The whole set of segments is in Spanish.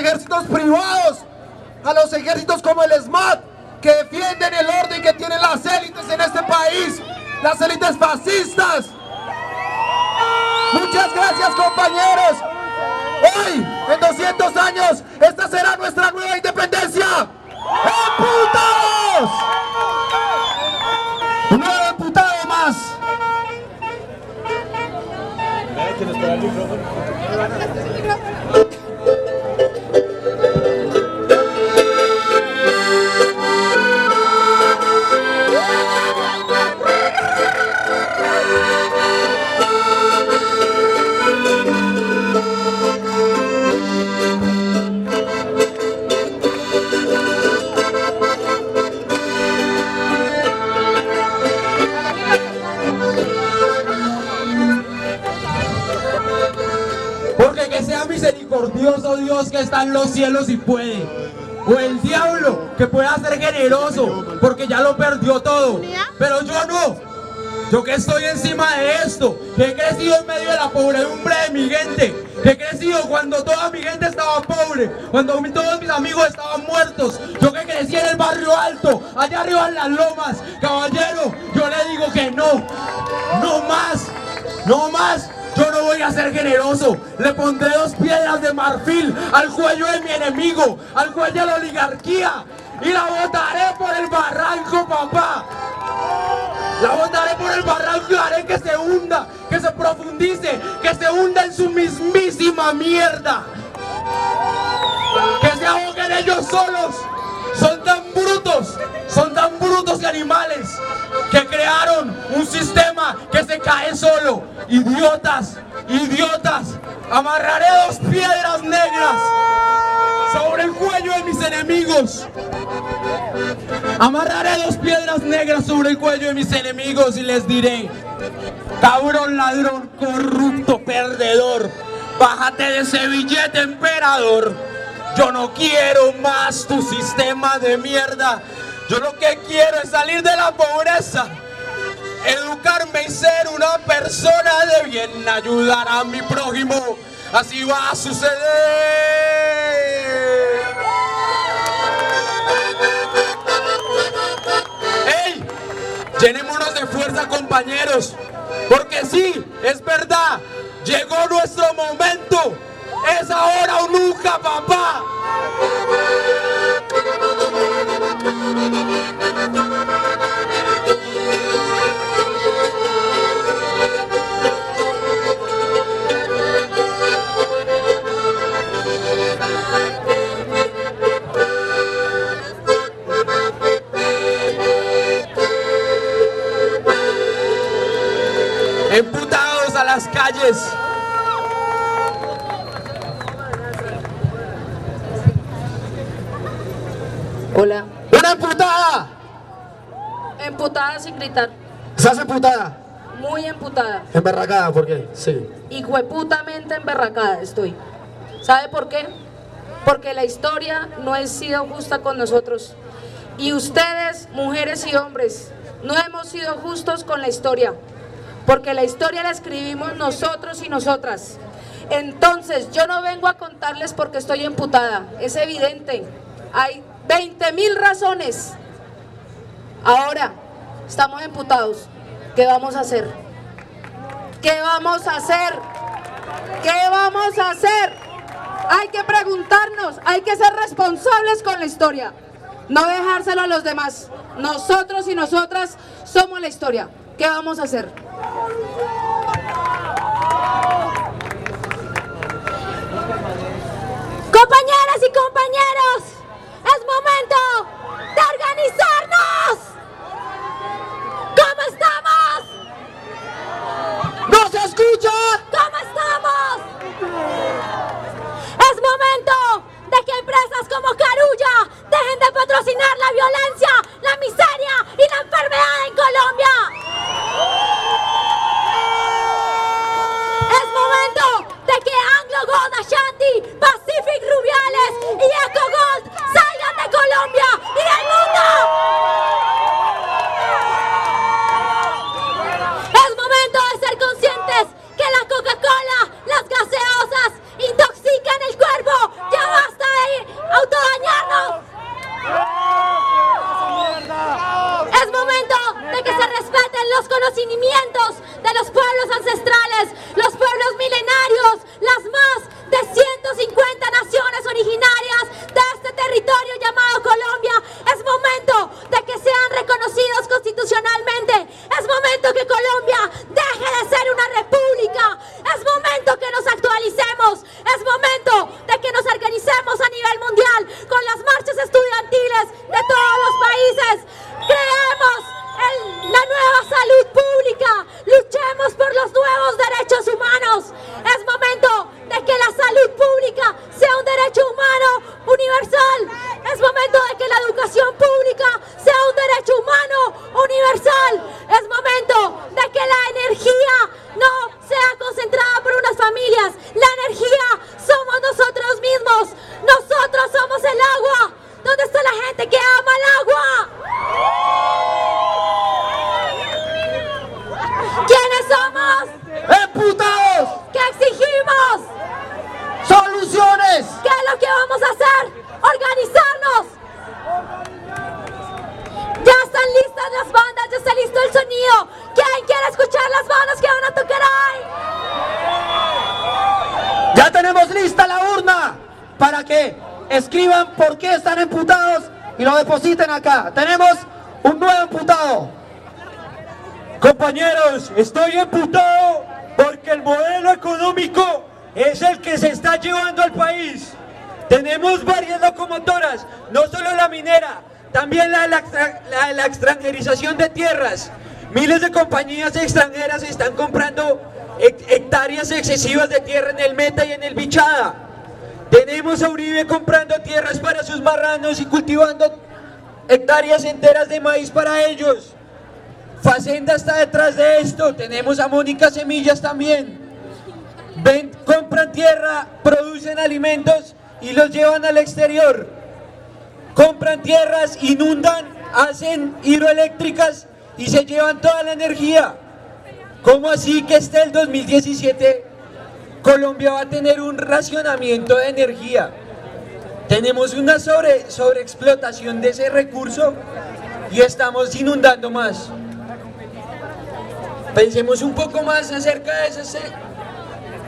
ejércitos privados, a los ejércitos como el SMAT, que defienden el orden que tienen las élites en este país, las élites fascistas. Muchas gracias compañeros. Hoy, en 200 años, esta será nuestra nueva independencia. ¡Emputados! Un nuevo emputado más. Porque Dios que está en los cielos y puede. O el diablo que pueda ser generoso porque ya lo perdió todo. Pero yo no. Yo que estoy encima de esto, que he crecido en medio de la pobredumbre de mi gente, que he crecido cuando toda mi gente estaba pobre, cuando todos mis amigos estaban muertos, yo que crecí en el barrio alto, allá arriba en las lomas, caballero, yo le digo que no, no más, no más. Yo no voy a ser generoso. Le pondré dos piedras de marfil al cuello de mi enemigo, al cuello de la oligarquía. Y la botaré por el barranco, papá. La botaré por el barranco y haré que se hunda, que se profundice, que se hunda en su mismísima mierda. Que se ahoguen ellos solos. Son tan brutos, son tan brutos y animales que crearon un sistema que se cae solo. Idiotas, idiotas. Amarraré dos piedras negras sobre el cuello de mis enemigos. Amarraré dos piedras negras sobre el cuello de mis enemigos y les diré, cabrón ladrón, corrupto, perdedor, bájate de ese billete emperador. Yo no quiero más tu sistema de mierda. Yo lo que quiero es salir de la pobreza, educarme y ser una persona de bien, ayudar a mi prójimo. Así va a suceder. ¡Ey! Llenémonos de fuerza, compañeros. Porque sí, es verdad. Llegó nuestro momento. Es ahora o nunca, papá. Hola. ¡Una emputada! Emputada sin gritar. ¿Estás emputada? Muy emputada. Emberracada, ¿por qué? Sí. Y hueputamente emberracada estoy. ¿Sabe por qué? Porque la historia no ha sido justa con nosotros. Y ustedes, mujeres y hombres, no hemos sido justos con la historia. Porque la historia la escribimos nosotros y nosotras. Entonces, yo no vengo a contarles porque estoy emputada. Es evidente. Hay 20 mil razones. Ahora, estamos emputados. ¿Qué vamos a hacer? ¿Qué vamos a hacer? ¿Qué vamos a hacer? Hay que preguntarnos, hay que ser responsables con la historia, no dejárselo a los demás. Nosotros y nosotras somos la historia. ¿Qué vamos a hacer? Compañeras y compañeros, la violencia, la miseria y la enfermedad en somos emputados, que exigimos soluciones. ¿Qué es lo que vamos a hacer? Organizarnos. Ya están listas las bandas, ya está listo el sonido. ¿Quién quiere escuchar las bandas que van a tocar ahí? Ya tenemos lista la urna para que escriban por qué están emputados y lo depositen acá. Tenemos un nuevo emputado. Compañeros, estoy imputado porque el modelo económico es el que se está llevando al país. Tenemos varias locomotoras, no solo la minera, también la la, la la extranjerización de tierras. Miles de compañías extranjeras están comprando hec- hectáreas excesivas de tierra en el Meta y en el Bichada. Tenemos a Uribe comprando tierras para sus marranos y cultivando hectáreas enteras de maíz para ellos. Facenda está detrás de esto. Tenemos a Mónica Semillas también. Ven, compran tierra, producen alimentos y los llevan al exterior. Compran tierras, inundan, hacen hidroeléctricas y se llevan toda la energía. ¿Cómo así que este el 2017 Colombia va a tener un racionamiento de energía? Tenemos una sobre, sobreexplotación de ese recurso y estamos inundando más. Pensemos un poco más acerca de esas, eh,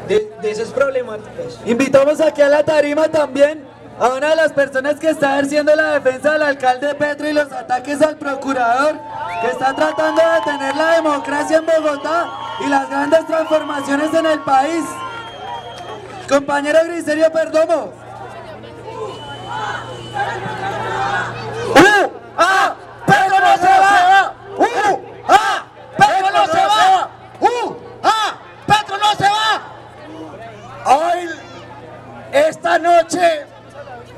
de, de esas problemáticas. Invitamos aquí a la tarima también a una de las personas que está ejerciendo la defensa del alcalde Petro y los ataques al procurador, que está tratando de detener la democracia en Bogotá y las grandes transformaciones en el país. Compañero Griserio Perdomo. ¡Uh! ¡Ah! ¡Petro no se va! ¡Uh! ¡Ah! ¡Petro no se va! ¡Uh! ¡Ah! ¡Petro no se va! Hoy, esta noche,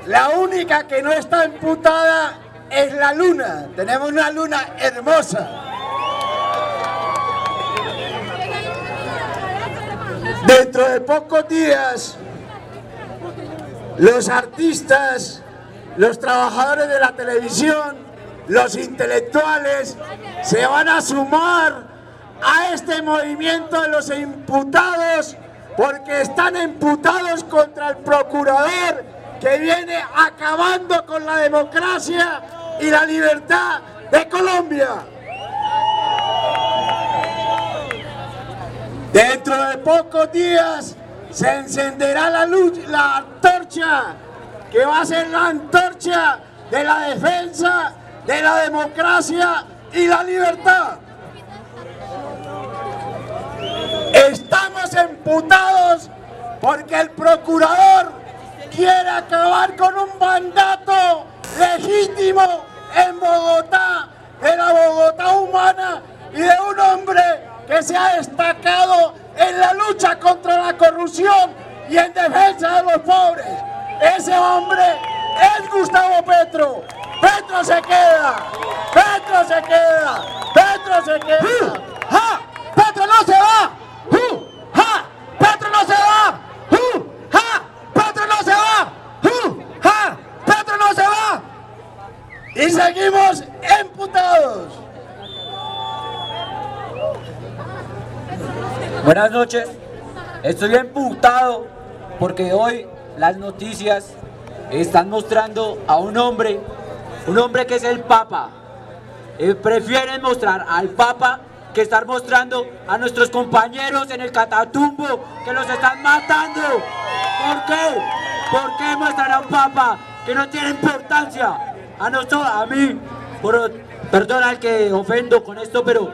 la única que no está imputada es la luna. Tenemos una luna hermosa. Dentro de pocos días, los artistas, los trabajadores de la televisión, los intelectuales, se van a sumar a este movimiento de los imputados porque están imputados contra el procurador que viene acabando con la democracia y la libertad de Colombia. Dentro de pocos días se encenderá la luz, la antorcha, que va a ser la antorcha de la defensa de la democracia y la libertad. Estamos imputados porque el procurador quiere acabar con un mandato legítimo en Bogotá, de la Bogotá humana y de un hombre que se ha destacado en la lucha contra la corrupción y en defensa de los pobres. Ese hombre es Gustavo Petro. Petro se queda. Petro se queda. Petro se queda. ¡Ja! ¡Petro no se va! ¡Uh! ¡Ja! ¡Petro no se va! ¡Uh! ¡Ja! ¡Petro no se va! ¡Uh! ¡Ja! ¡Petro no se va! Y seguimos imputados. Buenas noches. Estoy emputado porque hoy las noticias están mostrando a un hombre, un hombre que es el Papa. Eh, prefieren mostrar al Papa que estar mostrando a nuestros compañeros en el Catatumbo que los están matando. ¿Por qué? ¿Por qué a un Papa que no tiene importancia? A nosotros, a mí, por, perdona al que ofendo con esto, pero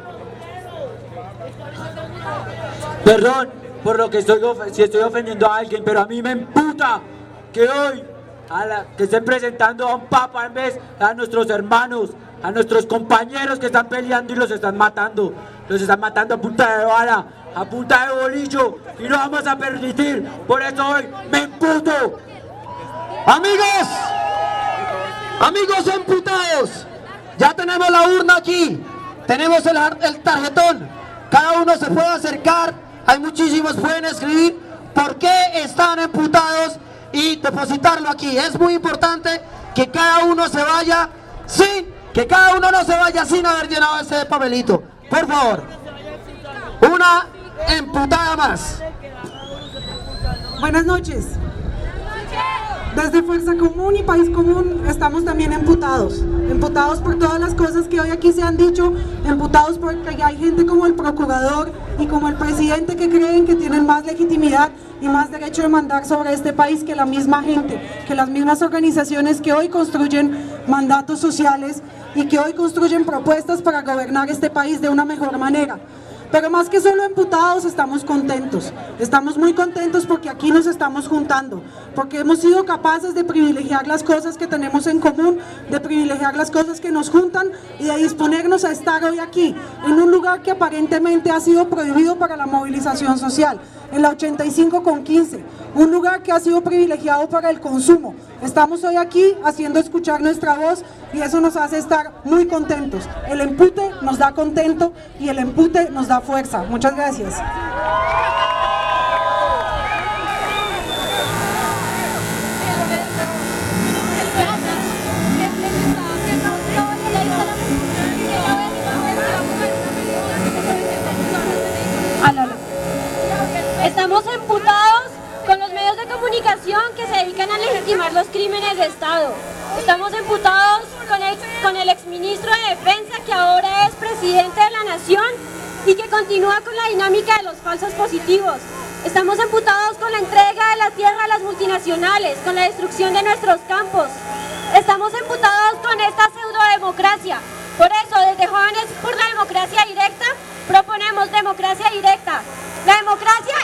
Perdón por lo que estoy si estoy ofendiendo a alguien, pero a mí me emputa que hoy a que estén presentando a un papa en vez a nuestros hermanos, a nuestros compañeros que están peleando y los están matando. Los están matando a punta de bala, a punta de bolillo y no vamos a permitir. Por eso hoy me emputo. Amigos, amigos imputados, ya tenemos la urna aquí, tenemos el, el tarjetón, cada uno se puede acercar, hay muchísimos, pueden escribir por qué están imputados y depositarlo aquí. Es muy importante que cada uno se vaya sin, que cada uno no se vaya sin haber llenado ese papelito. Por favor, una imputada más. Buenas noches. Desde Fuerza Común y País Común estamos también emputados. Emputados por todas las cosas que hoy aquí se han dicho, emputados porque hay gente como el procurador y como el presidente que creen que tienen más legitimidad y más derecho de mandar sobre este país que la misma gente, que las mismas organizaciones que hoy construyen mandatos sociales y que hoy construyen propuestas para gobernar este país de una mejor manera. Pero más que solo emputados, estamos contentos. Estamos muy contentos porque aquí nos estamos juntando, porque hemos sido capaces de privilegiar las cosas que tenemos en común, de privilegiar las cosas que nos juntan y de disponernos a estar hoy aquí, en un lugar que aparentemente ha sido prohibido para la movilización social en la 85 con 15, un lugar que ha sido privilegiado para el consumo. Estamos hoy aquí haciendo escuchar nuestra voz y eso nos hace estar muy contentos. El empute nos da contento y el empute nos da fuerza. Muchas gracias. Estamos emputados con los medios de comunicación que se dedican a legitimar los crímenes de Estado. Estamos emputados con el, con el exministro de Defensa que ahora es presidente de la Nación y que continúa con la dinámica de los falsos positivos. Estamos emputados con la entrega de la tierra a las multinacionales, con la destrucción de nuestros campos. Estamos emputados con esta pseudo-democracia. Por eso, desde Jóvenes por la Democracia Directa, proponemos democracia directa. La democracia